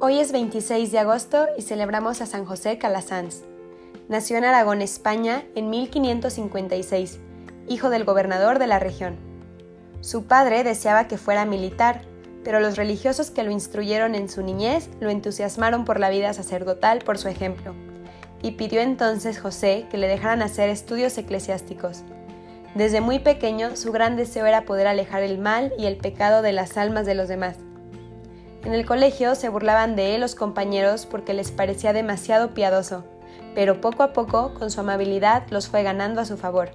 Hoy es 26 de agosto y celebramos a San José Calasanz. Nació en Aragón, España, en 1556, hijo del gobernador de la región. Su padre deseaba que fuera militar, pero los religiosos que lo instruyeron en su niñez lo entusiasmaron por la vida sacerdotal por su ejemplo, y pidió entonces José que le dejaran hacer estudios eclesiásticos. Desde muy pequeño su gran deseo era poder alejar el mal y el pecado de las almas de los demás en el colegio se burlaban de él los compañeros porque les parecía demasiado piadoso, pero poco a poco, con su amabilidad, los fue ganando a su favor.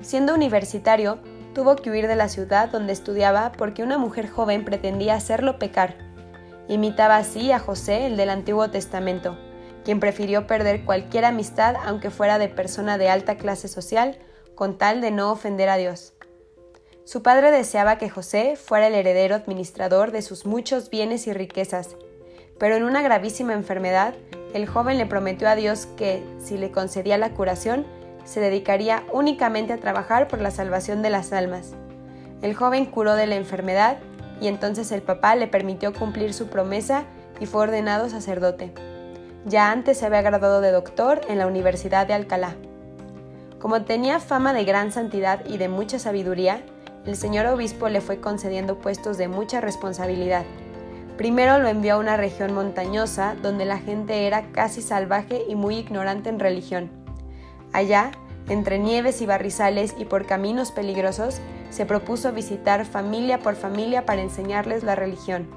Siendo universitario, tuvo que huir de la ciudad donde estudiaba porque una mujer joven pretendía hacerlo pecar. Imitaba así a José, el del Antiguo Testamento, quien prefirió perder cualquier amistad aunque fuera de persona de alta clase social, con tal de no ofender a Dios. Su padre deseaba que José fuera el heredero administrador de sus muchos bienes y riquezas, pero en una gravísima enfermedad, el joven le prometió a Dios que, si le concedía la curación, se dedicaría únicamente a trabajar por la salvación de las almas. El joven curó de la enfermedad y entonces el papá le permitió cumplir su promesa y fue ordenado sacerdote. Ya antes se había graduado de doctor en la Universidad de Alcalá. Como tenía fama de gran santidad y de mucha sabiduría, el señor obispo le fue concediendo puestos de mucha responsabilidad. Primero lo envió a una región montañosa donde la gente era casi salvaje y muy ignorante en religión. Allá, entre nieves y barrizales y por caminos peligrosos, se propuso visitar familia por familia para enseñarles la religión.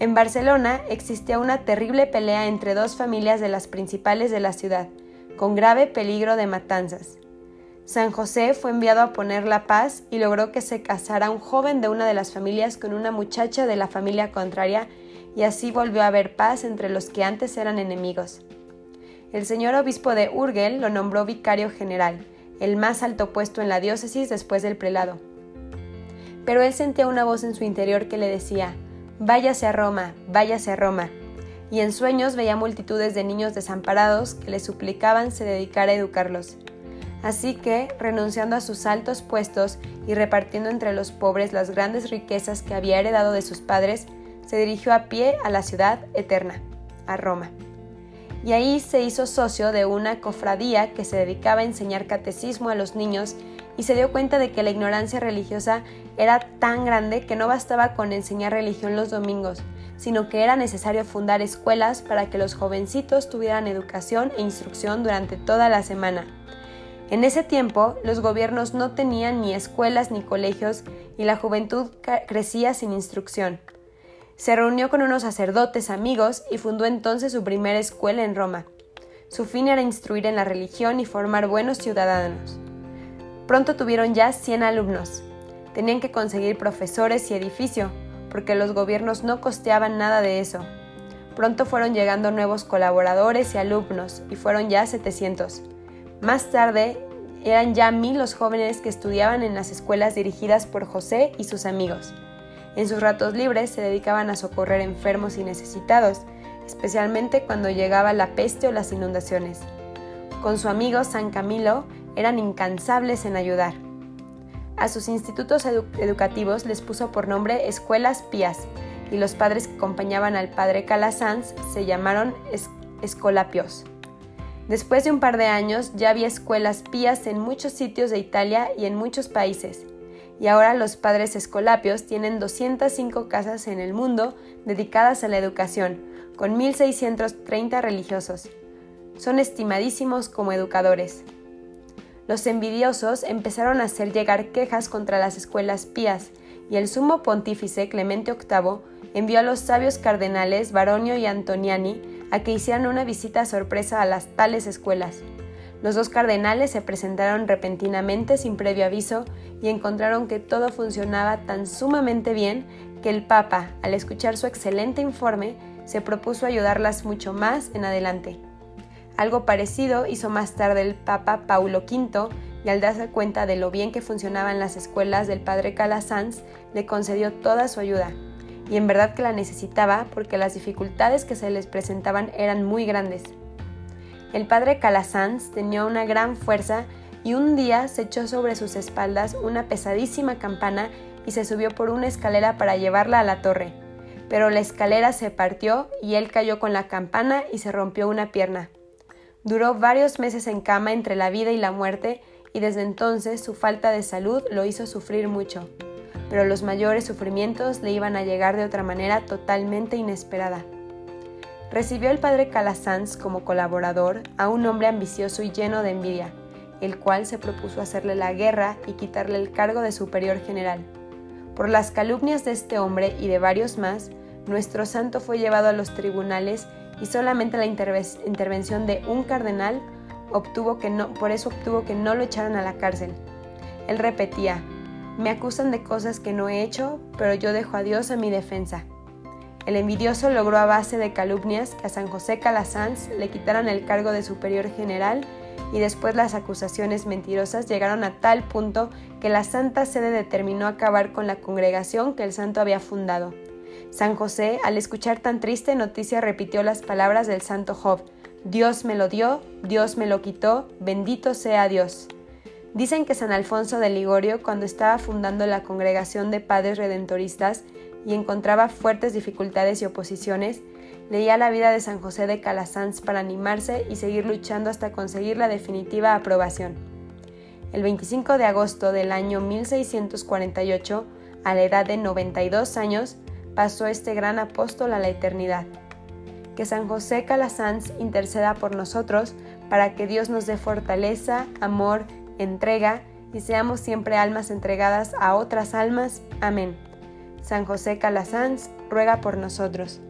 En Barcelona existía una terrible pelea entre dos familias de las principales de la ciudad, con grave peligro de matanzas. San José fue enviado a poner la paz y logró que se casara un joven de una de las familias con una muchacha de la familia contraria y así volvió a haber paz entre los que antes eran enemigos. El señor obispo de Urgel lo nombró vicario general, el más alto puesto en la diócesis después del prelado. Pero él sentía una voz en su interior que le decía, váyase a Roma, váyase a Roma, y en sueños veía multitudes de niños desamparados que le suplicaban se dedicara a educarlos. Así que, renunciando a sus altos puestos y repartiendo entre los pobres las grandes riquezas que había heredado de sus padres, se dirigió a pie a la ciudad eterna, a Roma. Y ahí se hizo socio de una cofradía que se dedicaba a enseñar catecismo a los niños y se dio cuenta de que la ignorancia religiosa era tan grande que no bastaba con enseñar religión los domingos, sino que era necesario fundar escuelas para que los jovencitos tuvieran educación e instrucción durante toda la semana. En ese tiempo, los gobiernos no tenían ni escuelas ni colegios y la juventud crecía sin instrucción. Se reunió con unos sacerdotes amigos y fundó entonces su primera escuela en Roma. Su fin era instruir en la religión y formar buenos ciudadanos. Pronto tuvieron ya 100 alumnos. Tenían que conseguir profesores y edificio, porque los gobiernos no costeaban nada de eso. Pronto fueron llegando nuevos colaboradores y alumnos, y fueron ya 700. Más tarde, eran ya mil los jóvenes que estudiaban en las escuelas dirigidas por José y sus amigos. En sus ratos libres se dedicaban a socorrer enfermos y necesitados, especialmente cuando llegaba la peste o las inundaciones. Con su amigo San Camilo eran incansables en ayudar. A sus institutos educativos les puso por nombre Escuelas Pías y los padres que acompañaban al padre Calasanz se llamaron Escolapios. Después de un par de años ya había escuelas pías en muchos sitios de Italia y en muchos países, y ahora los padres escolapios tienen 205 casas en el mundo dedicadas a la educación, con 1.630 religiosos. Son estimadísimos como educadores. Los envidiosos empezaron a hacer llegar quejas contra las escuelas pías, y el sumo pontífice Clemente VIII envió a los sabios cardenales Baronio y Antoniani a que hicieran una visita sorpresa a las tales escuelas. Los dos cardenales se presentaron repentinamente sin previo aviso y encontraron que todo funcionaba tan sumamente bien que el Papa, al escuchar su excelente informe, se propuso ayudarlas mucho más en adelante. Algo parecido hizo más tarde el Papa Paulo V y al darse cuenta de lo bien que funcionaban las escuelas del padre Calasanz, le concedió toda su ayuda y en verdad que la necesitaba porque las dificultades que se les presentaban eran muy grandes. El padre Calasanz tenía una gran fuerza y un día se echó sobre sus espaldas una pesadísima campana y se subió por una escalera para llevarla a la torre. pero la escalera se partió y él cayó con la campana y se rompió una pierna. Duró varios meses en cama entre la vida y la muerte y desde entonces su falta de salud lo hizo sufrir mucho, pero los mayores sufrimientos le iban a llegar de otra manera totalmente inesperada. Recibió el padre Calasanz como colaborador a un hombre ambicioso y lleno de envidia, el cual se propuso hacerle la guerra y quitarle el cargo de superior general. Por las calumnias de este hombre y de varios más, nuestro santo fue llevado a los tribunales y solamente la intervención de un cardenal obtuvo que no, por eso obtuvo que no lo echaran a la cárcel. Él repetía, me acusan de cosas que no he hecho, pero yo dejo a Dios a mi defensa. El envidioso logró a base de calumnias que a San José Calasanz le quitaran el cargo de superior general y después las acusaciones mentirosas llegaron a tal punto que la Santa Sede determinó acabar con la congregación que el santo había fundado. San José, al escuchar tan triste noticia, repitió las palabras del santo Job, Dios me lo dio, Dios me lo quitó, bendito sea Dios. Dicen que San Alfonso de Ligorio, cuando estaba fundando la congregación de padres redentoristas y encontraba fuertes dificultades y oposiciones, leía la vida de San José de Calasanz para animarse y seguir luchando hasta conseguir la definitiva aprobación. El 25 de agosto del año 1648, a la edad de 92 años, pasó este gran apóstol a la eternidad que San José Calasanz interceda por nosotros para que Dios nos dé fortaleza, amor, entrega y seamos siempre almas entregadas a otras almas. Amén. San José Calasanz ruega por nosotros.